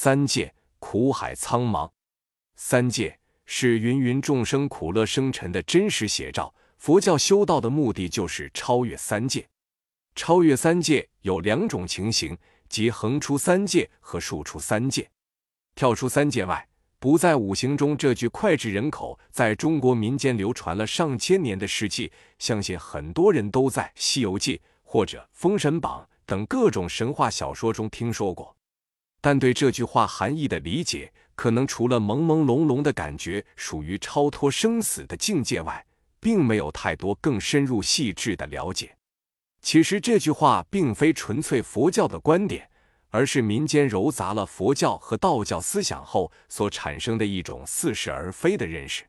三界苦海苍茫，三界是芸芸众生苦乐生沉的真实写照。佛教修道的目的就是超越三界。超越三界有两种情形，即横出三界和竖出三界。跳出三界外，不在五行中。这句脍炙人口，在中国民间流传了上千年的事迹，相信很多人都在《西游记》或者《封神榜》等各种神话小说中听说过。但对这句话含义的理解，可能除了朦朦胧胧的感觉属于超脱生死的境界外，并没有太多更深入细致的了解。其实这句话并非纯粹佛教的观点，而是民间糅杂了佛教和道教思想后所产生的一种似是而非的认识。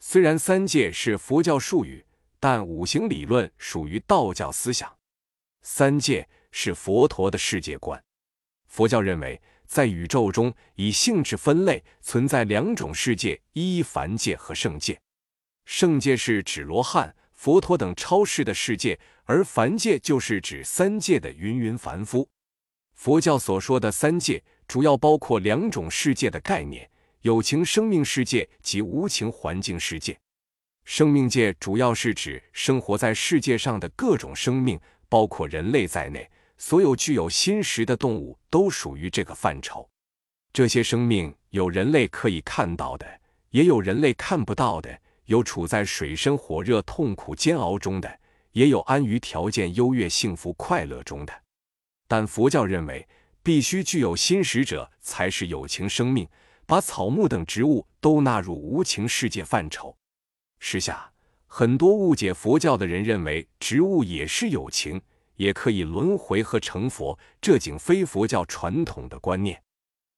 虽然三界是佛教术语，但五行理论属于道教思想。三界是佛陀的世界观。佛教认为，在宇宙中以性质分类存在两种世界：一凡界和圣界。圣界是指罗汉、佛陀等超世的世界，而凡界就是指三界的芸芸凡夫。佛教所说的三界，主要包括两种世界的概念：有情生命世界及无情环境世界。生命界主要是指生活在世界上的各种生命，包括人类在内。所有具有心识的动物都属于这个范畴。这些生命有人类可以看到的，也有人类看不到的；有处在水深火热、痛苦煎熬中的，也有安于条件、优越、幸福、快乐中的。但佛教认为，必须具有心识者才是有情生命，把草木等植物都纳入无情世界范畴。时下很多误解佛教的人认为，植物也是有情。也可以轮回和成佛，这仅非佛教传统的观念。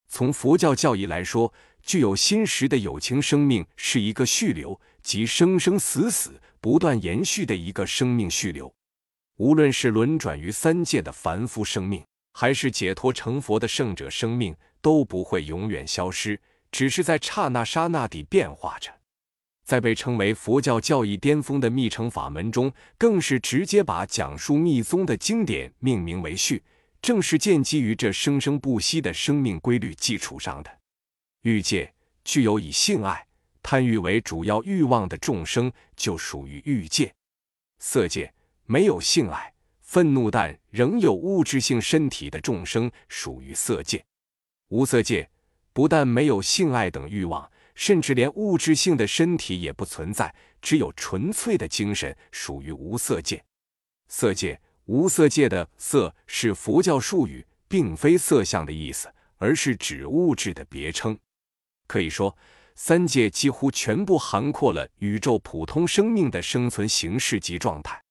从佛教教义来说，具有心识的有情生命是一个续流，即生生死死不断延续的一个生命续流。无论是轮转于三界的凡夫生命，还是解脱成佛的圣者生命，都不会永远消失，只是在刹那刹那地变化着。在被称为佛教教义巅峰的密乘法门中，更是直接把讲述密宗的经典命名为序，正是建基于这生生不息的生命规律基础上的。欲界具有以性爱、贪欲为主要欲望的众生，就属于欲界；色界没有性爱、愤怒但仍有物质性身体的众生，属于色界；无色界不但没有性爱等欲望。甚至连物质性的身体也不存在，只有纯粹的精神，属于无色界。色界、无色界的“色”是佛教术语，并非色相的意思，而是指物质的别称。可以说，三界几乎全部涵括了宇宙普通生命的生存形式及状态。